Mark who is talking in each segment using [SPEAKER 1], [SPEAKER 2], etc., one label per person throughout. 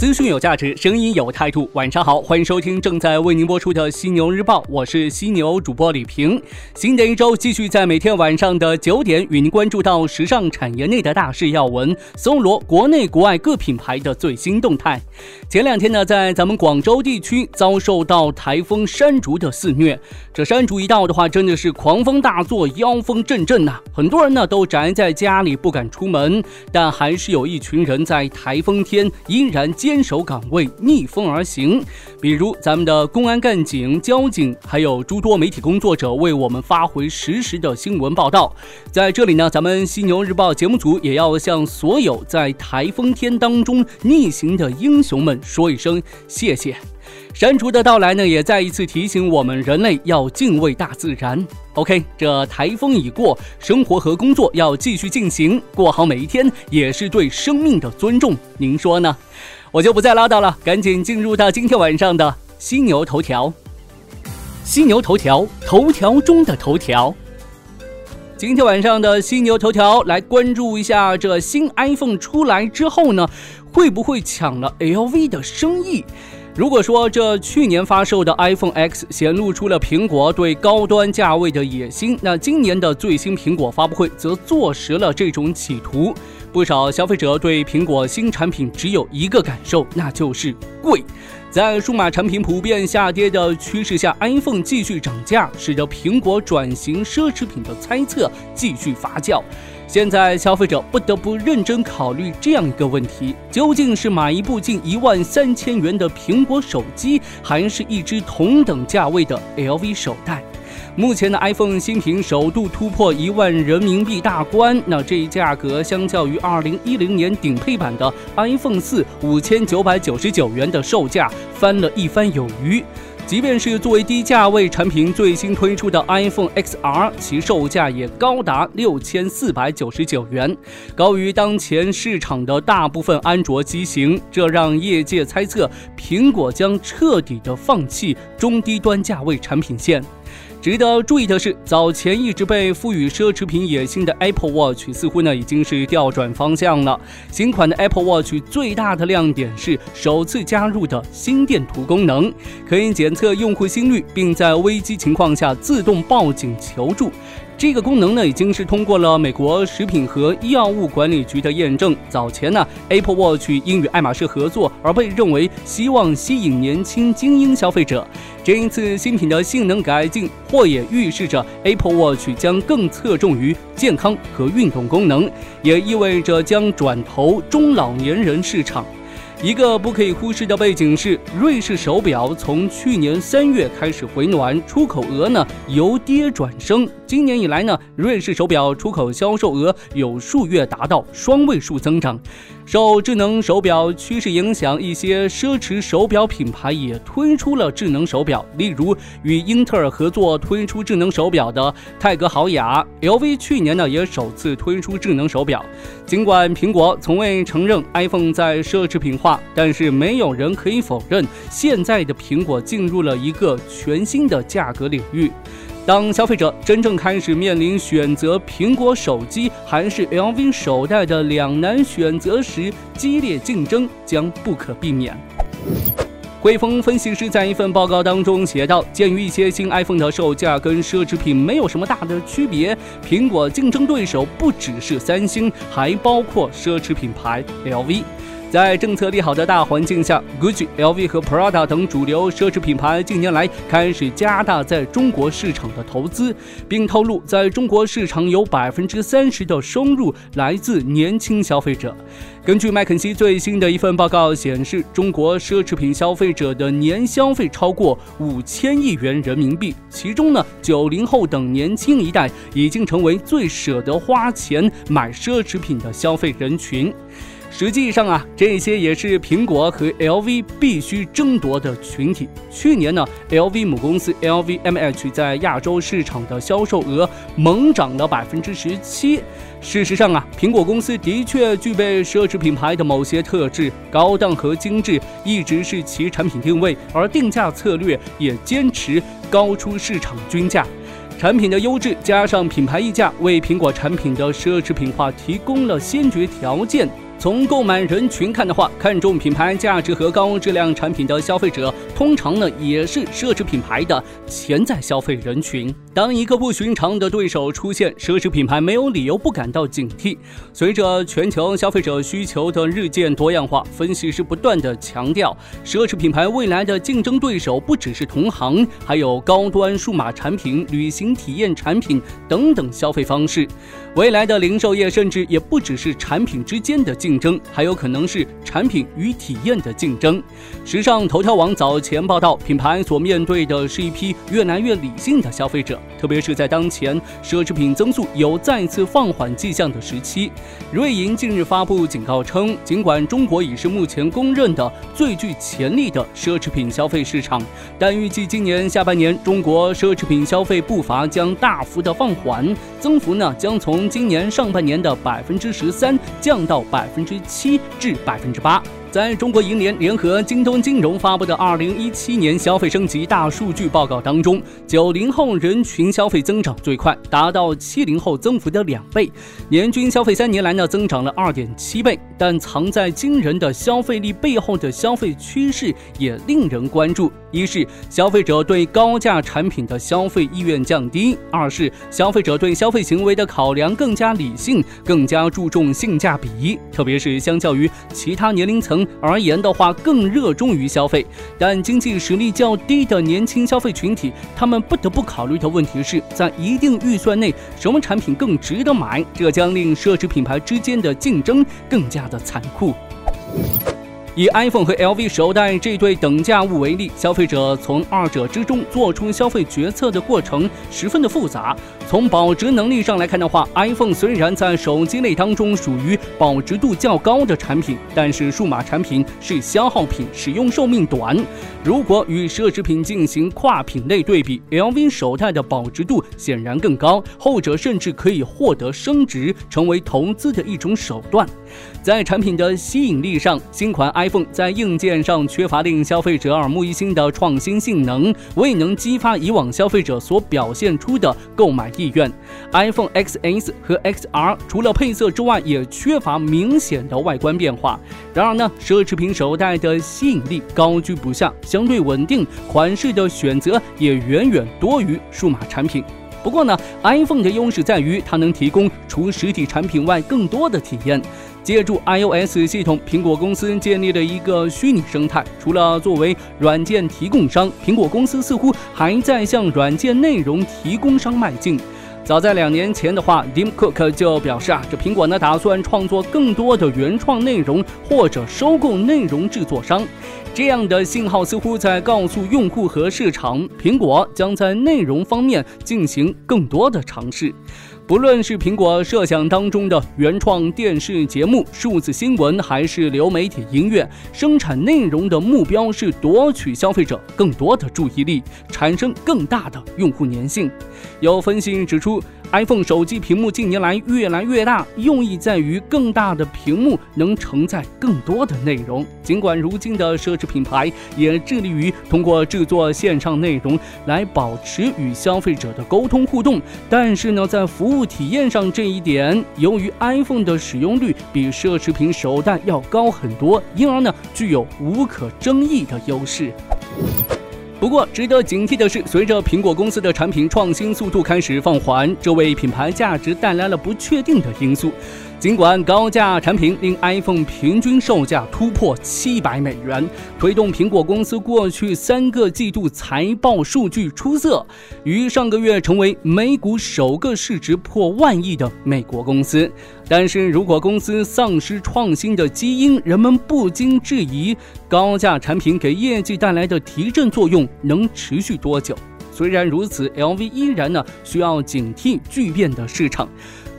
[SPEAKER 1] 资讯有价值，声音有态度。晚上好，欢迎收听正在为您播出的《犀牛日报》，我是犀牛主播李平。新的一周继续在每天晚上的九点与您关注到时尚产业内的大事要闻，搜罗国内国外各品牌的最新动态。前两天呢，在咱们广州地区遭受到台风山竹的肆虐，这山竹一到的话，真的是狂风大作，妖风阵阵呐。很多人呢都宅在家里不敢出门，但还是有一群人在台风天依然坚。坚守岗位，逆风而行。比如咱们的公安干警、交警，还有诸多媒体工作者，为我们发回实时的新闻报道。在这里呢，咱们犀牛日报节目组也要向所有在台风天当中逆行的英雄们说一声谢谢。山竹的到来呢，也再一次提醒我们人类要敬畏大自然。OK，这台风已过，生活和工作要继续进行，过好每一天也是对生命的尊重。您说呢？我就不再唠叨了，赶紧进入到今天晚上的犀牛头条。犀牛头条，头条中的头条。今天晚上的犀牛头条，来关注一下这新 iPhone 出来之后呢，会不会抢了 LV 的生意？如果说这去年发售的 iPhone X 显露出了苹果对高端价位的野心，那今年的最新苹果发布会则坐实了这种企图。不少消费者对苹果新产品只有一个感受，那就是贵。在数码产品普遍下跌的趋势下，iPhone 继续涨价，使得苹果转型奢侈品的猜测继续发酵。现在消费者不得不认真考虑这样一个问题：究竟是买一部近一万三千元的苹果手机，还是一只同等价位的 LV 手袋？目前的 iPhone 新品首度突破一万人民币大关，那这一价格相较于二零一零年顶配版的 iPhone 四五千九百九十九元的售价翻了一番有余。即便是作为低价位产品最新推出的 iPhone XR，其售价也高达六千四百九十九元，高于当前市场的大部分安卓机型。这让业界猜测，苹果将彻底的放弃中低端价位产品线。值得注意的是，早前一直被赋予奢侈品野心的 Apple Watch 似乎呢已经是调转方向了。新款的 Apple Watch 最大的亮点是首次加入的心电图功能，可以检测用户心率，并在危机情况下自动报警求助。这个功能呢，已经是通过了美国食品和医药物管理局的验证。早前呢，Apple Watch 因与爱马仕合作而被认为希望吸引年轻精英消费者。这一次新品的性能改进，或也预示着 Apple Watch 将更侧重于健康和运动功能，也意味着将转投中老年人市场。一个不可以忽视的背景是，瑞士手表从去年三月开始回暖，出口额呢由跌转升。今年以来呢，瑞士手表出口销售额有数月达到双位数增长。受智能手表趋势影响，一些奢侈手表品牌也推出了智能手表，例如与英特尔合作推出智能手表的泰格豪雅。LV 去年呢也首次推出智能手表。尽管苹果从未承认 iPhone 在奢侈品化，但是没有人可以否认，现在的苹果进入了一个全新的价格领域。当消费者真正开始面临选择苹果手机还是 LV 手袋的两难选择时，激烈竞争将不可避免。汇丰分析师在一份报告当中写道：“鉴于一些新 iPhone 的售价跟奢侈品没有什么大的区别，苹果竞争对手不只是三星，还包括奢侈品牌 LV。”在政策利好的大环境下，GUCCI、LV 和 Prada 等主流奢侈品牌近年来开始加大在中国市场的投资，并透露，在中国市场有百分之三十的收入来自年轻消费者。根据麦肯锡最新的一份报告显示，中国奢侈品消费者的年消费超过五千亿元人民币，其中呢，九零后等年轻一代已经成为最舍得花钱买奢侈品的消费人群。实际上啊，这些也是苹果和 LV 必须争夺的群体。去年呢，LV 母公司 LVMH 在亚洲市场的销售额猛涨了百分之十七。事实上啊，苹果公司的确具备奢侈品牌的某些特质，高档和精致一直是其产品定位，而定价策略也坚持高出市场均价。产品的优质加上品牌溢价，为苹果产品的奢侈品化提供了先决条件。从购买人群看的话，看重品牌价值和高质量产品的消费者，通常呢也是奢侈品牌的潜在消费人群。当一个不寻常的对手出现，奢侈品牌没有理由不感到警惕。随着全球消费者需求的日渐多样化，分析师不断的强调，奢侈品牌未来的竞争对手不只是同行，还有高端数码产品、旅行体验产品等等消费方式。未来的零售业甚至也不只是产品之间的竞争，还有可能是产品与体验的竞争。时尚头条网早前前报道，品牌所面对的是一批越来越理性的消费者，特别是在当前奢侈品增速有再次放缓迹象的时期。瑞银近日发布警告称，尽管中国已是目前公认的最具潜力的奢侈品消费市场，但预计今年下半年中国奢侈品消费步伐将大幅的放缓，增幅呢将从今年上半年的百分之十三降到百分之七至百分之八。在中国银联联合京东金融发布的二零一七年消费升级大数据报告当中，九零后人群消费增长最快，达到七零后增幅的两倍，年均消费三年来呢增长了二点七倍。但藏在惊人的消费力背后的消费趋势也令人关注：一是消费者对高价产品的消费意愿降低；二是消费者对消费行为的考量更加理性，更加注重性价比，特别是相较于其他年龄层。而言的话，更热衷于消费，但经济实力较低的年轻消费群体，他们不得不考虑的问题是在一定预算内，什么产品更值得买？这将令奢侈品牌之间的竞争更加的残酷。以 iPhone 和 LV 手袋这对等价物为例，消费者从二者之中做出消费决策的过程十分的复杂。从保值能力上来看的话，iPhone 虽然在手机类当中属于保值度较高的产品，但是数码产品是消耗品，使用寿命短。如果与奢侈品进行跨品类对比，LV 手袋的保值度显然更高，后者甚至可以获得升值，成为投资的一种手段。在产品的吸引力上，新款 iPhone 在硬件上缺乏令消费者耳目一新的创新性能，未能激发以往消费者所表现出的购买意愿。iPhone XS 和 XR 除了配色之外，也缺乏明显的外观变化。然而呢，奢侈品手袋的吸引力高居不下，相对稳定，款式的选择也远远多于数码产品。不过呢，iPhone 的优势在于它能提供除实体产品外更多的体验。借助 iOS 系统，苹果公司建立了一个虚拟生态。除了作为软件提供商，苹果公司似乎还在向软件内容提供商迈进。早在两年前的话，Tim Cook 就表示啊，这苹果呢打算创作更多的原创内容，或者收购内容制作商。这样的信号似乎在告诉用户和市场，苹果将在内容方面进行更多的尝试。不论是苹果设想当中的原创电视节目、数字新闻，还是流媒体音乐，生产内容的目标是夺取消费者更多的注意力，产生更大的用户粘性。有分析指出。iPhone 手机屏幕近年来越来越大，用意在于更大的屏幕能承载更多的内容。尽管如今的奢侈品牌也致力于通过制作线上内容来保持与消费者的沟通互动，但是呢，在服务体验上这一点，由于 iPhone 的使用率比奢侈品手袋要高很多，因而呢，具有无可争议的优势。不过，值得警惕的是，随着苹果公司的产品创新速度开始放缓，这为品牌价值带来了不确定的因素。尽管高价产品令 iPhone 平均售价突破七百美元，推动苹果公司过去三个季度财报数据出色，于上个月成为美股首个市值破万亿的美国公司。但是如果公司丧失创新的基因，人们不禁质疑高价产品给业绩带来的提振作用能持续多久。虽然如此，LV 依然呢需要警惕巨变的市场。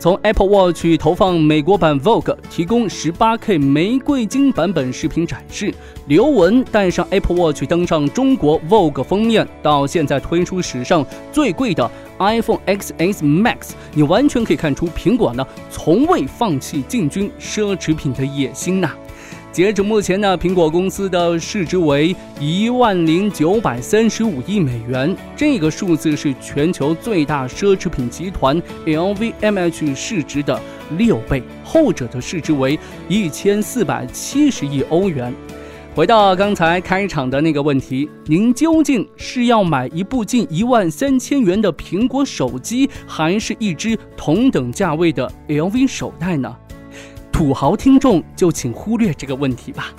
[SPEAKER 1] 从 Apple Watch 投放美国版 Vogue，提供 18K 玫瑰金版本视频展示；刘雯带上 Apple Watch 登上中国 Vogue 封面，到现在推出史上最贵的 iPhone XS Max，你完全可以看出苹果呢从未放弃进军奢侈品的野心呐。截止目前呢，苹果公司的市值为一万零九百三十五亿美元，这个数字是全球最大奢侈品集团 LVMH 市值的六倍，后者的市值为一千四百七十亿欧元。回到刚才开场的那个问题，您究竟是要买一部近一万三千元的苹果手机，还是一只同等价位的 LV 手袋呢？土豪听众就请忽略这个问题吧。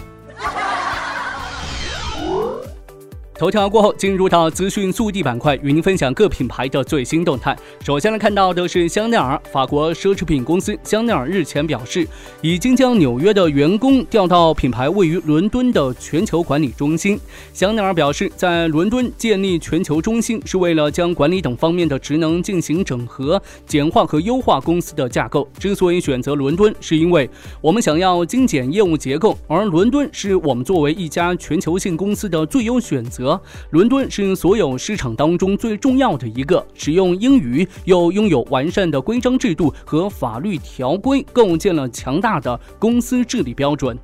[SPEAKER 1] 头条过后，进入到资讯速递板块，与您分享各品牌的最新动态。首先来看到的是香奈儿，法国奢侈品公司香奈儿日前表示，已经将纽约的员工调到品牌位于伦敦的全球管理中心。香奈儿表示，在伦敦建立全球中心是为了将管理等方面的职能进行整合、简化和优化公司的架构。之所以选择伦敦，是因为我们想要精简业务结构，而伦敦是我们作为一家全球性公司的最优选择。伦敦是所有市场当中最重要的一个，使用英语又拥有完善的规章制度和法律条规，构建了强大的公司治理标准。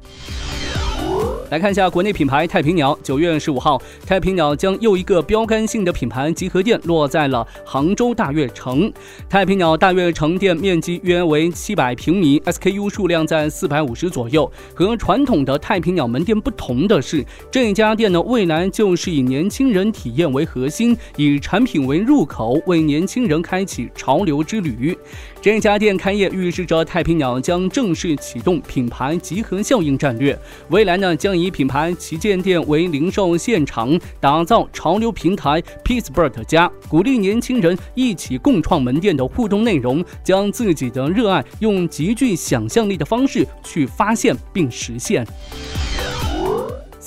[SPEAKER 1] 来看一下国内品牌太平鸟。九月十五号，太平鸟将又一个标杆性的品牌集合店落在了杭州大悦城。太平鸟大悦城店面积约为七百平米，SKU 数量在四百五十左右。和传统的太平鸟门店不同的是，这家店呢，未来就是以年轻人体验为核心，以产品为入口，为年轻人开启潮流之旅。这家店开业预示着太平鸟将正式启动品牌集合效应战略。未来呢，将以品牌旗舰店为零售现场，打造潮流平台 Pittsburgh 家，鼓励年轻人一起共创门店的互动内容，将自己的热爱用极具想象力的方式去发现并实现。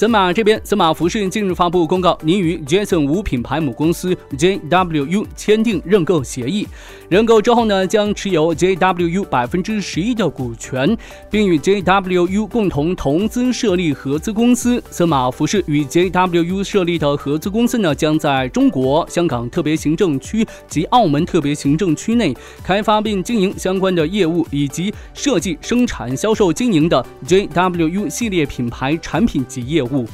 [SPEAKER 1] 森马这边，森马服饰近日发布公告，拟与 Jason 五品牌母公司 JWU 签订认购协议。认购之后呢，将持有 JWU 百分之十一的股权，并与 JWU 共同投资设立合资公司。森马服饰与 JWU 设立的合资公司呢，将在中国香港特别行政区及澳门特别行政区内开发并经营相关的业务，以及设计、生产、销售、经营的 JWU 系列品牌产品及业务。物。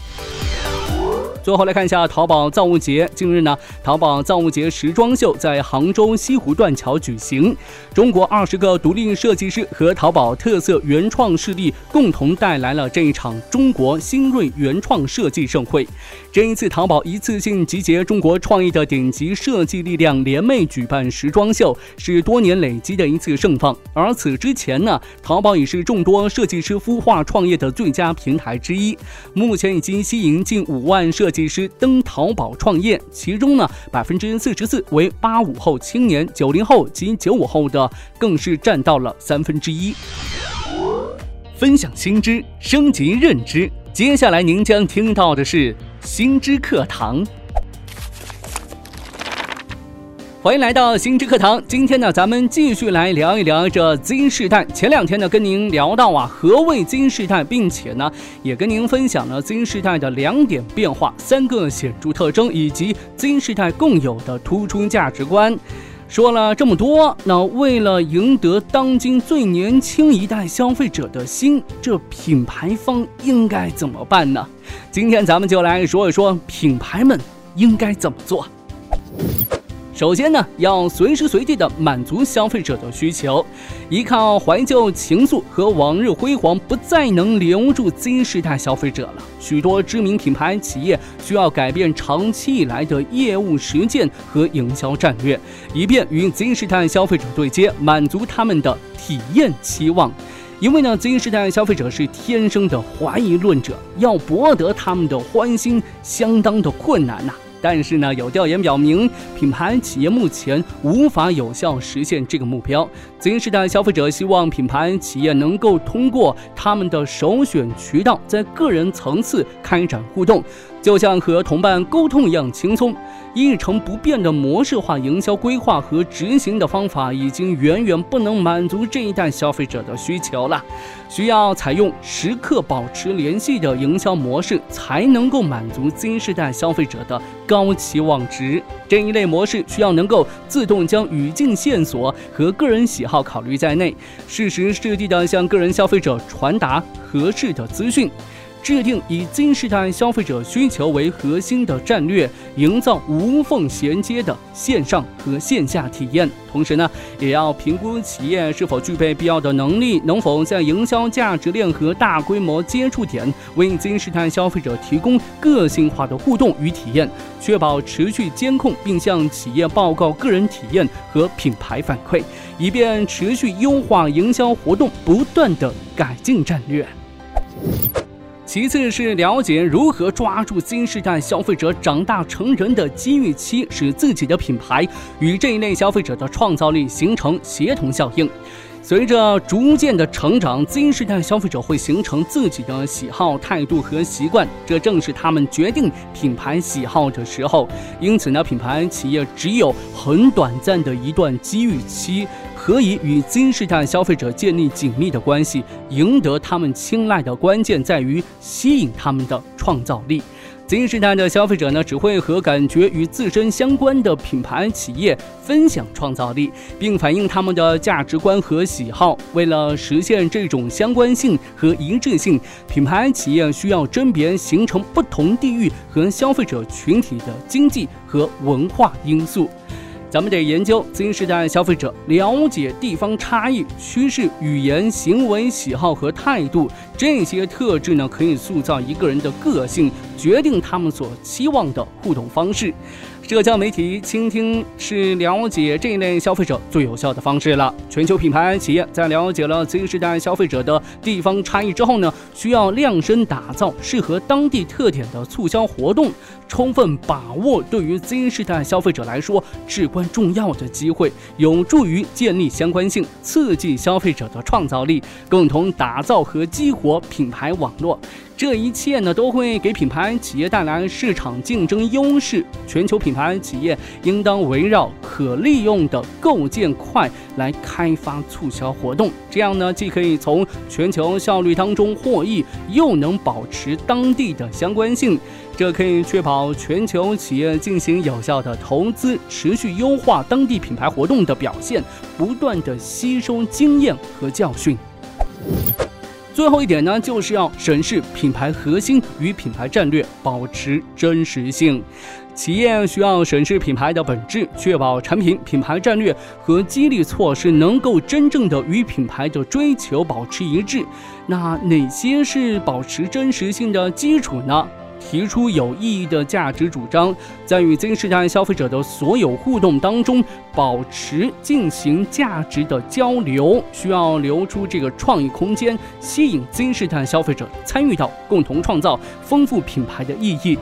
[SPEAKER 1] 最后来看一下淘宝造物节。近日呢，淘宝造物节时装秀在杭州西湖断桥举行。中国二十个独立设计师和淘宝特色原创势力共同带来了这一场中国新锐原创设计盛会。这一次，淘宝一次性集结中国创意的顶级设计力量，联袂举办时装秀，是多年累积的一次盛放。而此之前呢，淘宝已是众多设计师孵化创业的最佳平台之一。目前已经吸引近五万设计。技师登淘宝创业，其中呢，百分之四十四为八五后青年，九零后及九五后的更是占到了三分之一。分享新知，升级认知，接下来您将听到的是新知课堂。欢迎来到新知课堂。今天呢，咱们继续来聊一聊这 Z 世代。前两天呢，跟您聊到啊，何谓 Z 世代，并且呢，也跟您分享了 Z 世代的两点变化、三个显著特征，以及 Z 世代共有的突出价值观。说了这么多，那为了赢得当今最年轻一代消费者的心，这品牌方应该怎么办呢？今天咱们就来说一说品牌们应该怎么做。首先呢，要随时随地的满足消费者的需求。依靠怀旧情愫和往日辉煌，不再能留住 Z 世代消费者了。许多知名品牌企业需要改变长期以来的业务实践和营销战略，以便与 Z 世代消费者对接，满足他们的体验期望。因为呢，Z 世代消费者是天生的怀疑论者，要博得他们的欢心，相当的困难呐。但是呢，有调研表明，品牌企业目前无法有效实现这个目标。Z 世代消费者希望品牌企业能够通过他们的首选渠道，在个人层次开展互动。就像和同伴沟通一样轻松。一成不变的模式化营销规划和执行的方法，已经远远不能满足这一代消费者的需求了。需要采用时刻保持联系的营销模式，才能够满足新时代消费者的高期望值。这一类模式需要能够自动将语境线索和个人喜好考虑在内，适时适地的向个人消费者传达合适的资讯。制定以新时代消费者需求为核心的战略，营造无缝衔接的线上和线下体验。同时呢，也要评估企业是否具备必要的能力，能否在营销价值链和大规模接触点为新时代消费者提供个性化的互动与体验，确保持续监控，并向企业报告个人体验和品牌反馈，以便持续优化营销活动，不断的改进战略。其次是了解如何抓住新时代消费者长大成人的机遇期，使自己的品牌与这一类消费者的创造力形成协同效应。随着逐渐的成长，新时代消费者会形成自己的喜好、态度和习惯，这正是他们决定品牌喜好的时候。因此呢，品牌企业只有很短暂的一段机遇期。可以与新时代消费者建立紧密的关系，赢得他们青睐的关键在于吸引他们的创造力。新时代的消费者呢，只会和感觉与自身相关的品牌企业分享创造力，并反映他们的价值观和喜好。为了实现这种相关性和一致性，品牌企业需要甄别形成不同地域和消费者群体的经济和文化因素。咱们得研究新时代消费者，了解地方差异、趋势、语言、行为、喜好和态度这些特质呢，可以塑造一个人的个性，决定他们所期望的互动方式。社交媒体倾听是了解这类消费者最有效的方式了。全球品牌企业在了解了新时代消费者的地方差异之后呢，需要量身打造适合当地特点的促销活动，充分把握对于 Z 时代消费者来说至关重要的机会，有助于建立相关性，刺激消费者的创造力，共同打造和激活品牌网络。这一切呢，都会给品牌企业带来市场竞争优势。全球品牌企业应当围绕可利用的构建块来开发促销活动，这样呢，既可以从全球效率当中获益，又能保持当地的相关性。这可以确保全球企业进行有效的投资，持续优化当地品牌活动的表现，不断的吸收经验和教训。最后一点呢，就是要审视品牌核心与品牌战略，保持真实性。企业需要审视品牌的本质，确保产品、品牌战略和激励措施能够真正的与品牌的追求保持一致。那哪些是保持真实性的基础呢？提出有意义的价值主张，在与 Z 世代消费者的所有互动当中，保持进行价值的交流，需要留出这个创意空间，吸引 Z 世代消费者参与到，共同创造丰富品牌的意义。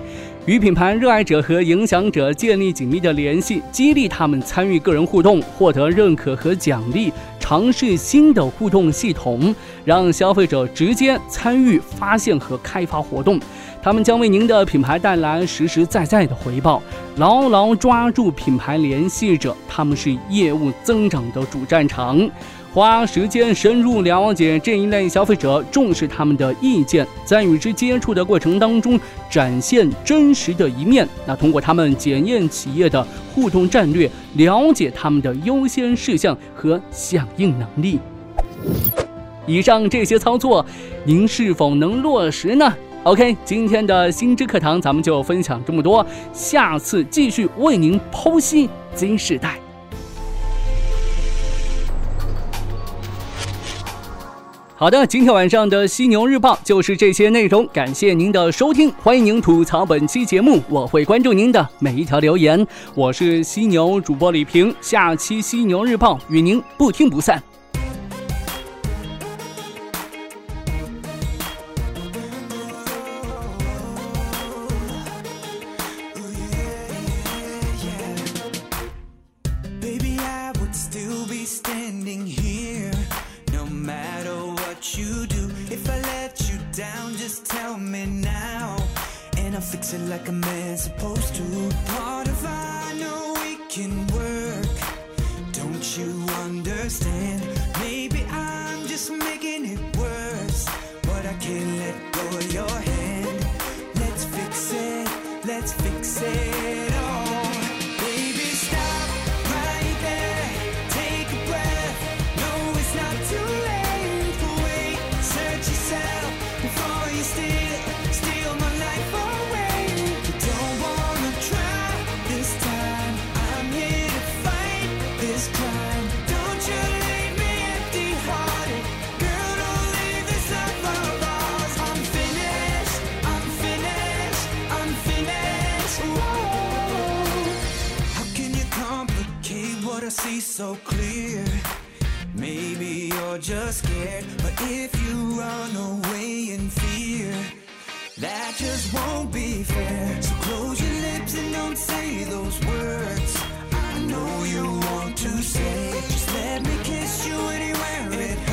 [SPEAKER 1] 与品牌热爱者和影响者建立紧密的联系，激励他们参与个人互动，获得认可和奖励，尝试新的互动系统，让消费者直接参与发现和开发活动。他们将为您的品牌带来实实在在的回报。牢牢抓住品牌联系者，他们是业务增长的主战场。花时间深入了解这一类消费者，重视他们的意见，在与之接触的过程当中，展现真实的一面。那通过他们检验企业的互动战略，了解他们的优先事项和响应能力。以上这些操作，您是否能落实呢？OK，今天的新知课堂咱们就分享这么多，下次继续为您剖析 Z 世代。好的，今天晚上的犀牛日报就是这些内容，感谢您的收听，欢迎您吐槽本期节目，我会关注您的每一条留言。我是犀牛主播李平，下期犀牛日报与您不听不散。
[SPEAKER 2] Understand? Maybe I'm just making it worse, but I can't let I see so clear. Maybe you're just scared, but if you run away in fear, that just won't be fair. So close your lips and don't say those words. I know you want to say, just let me kiss you anywhere.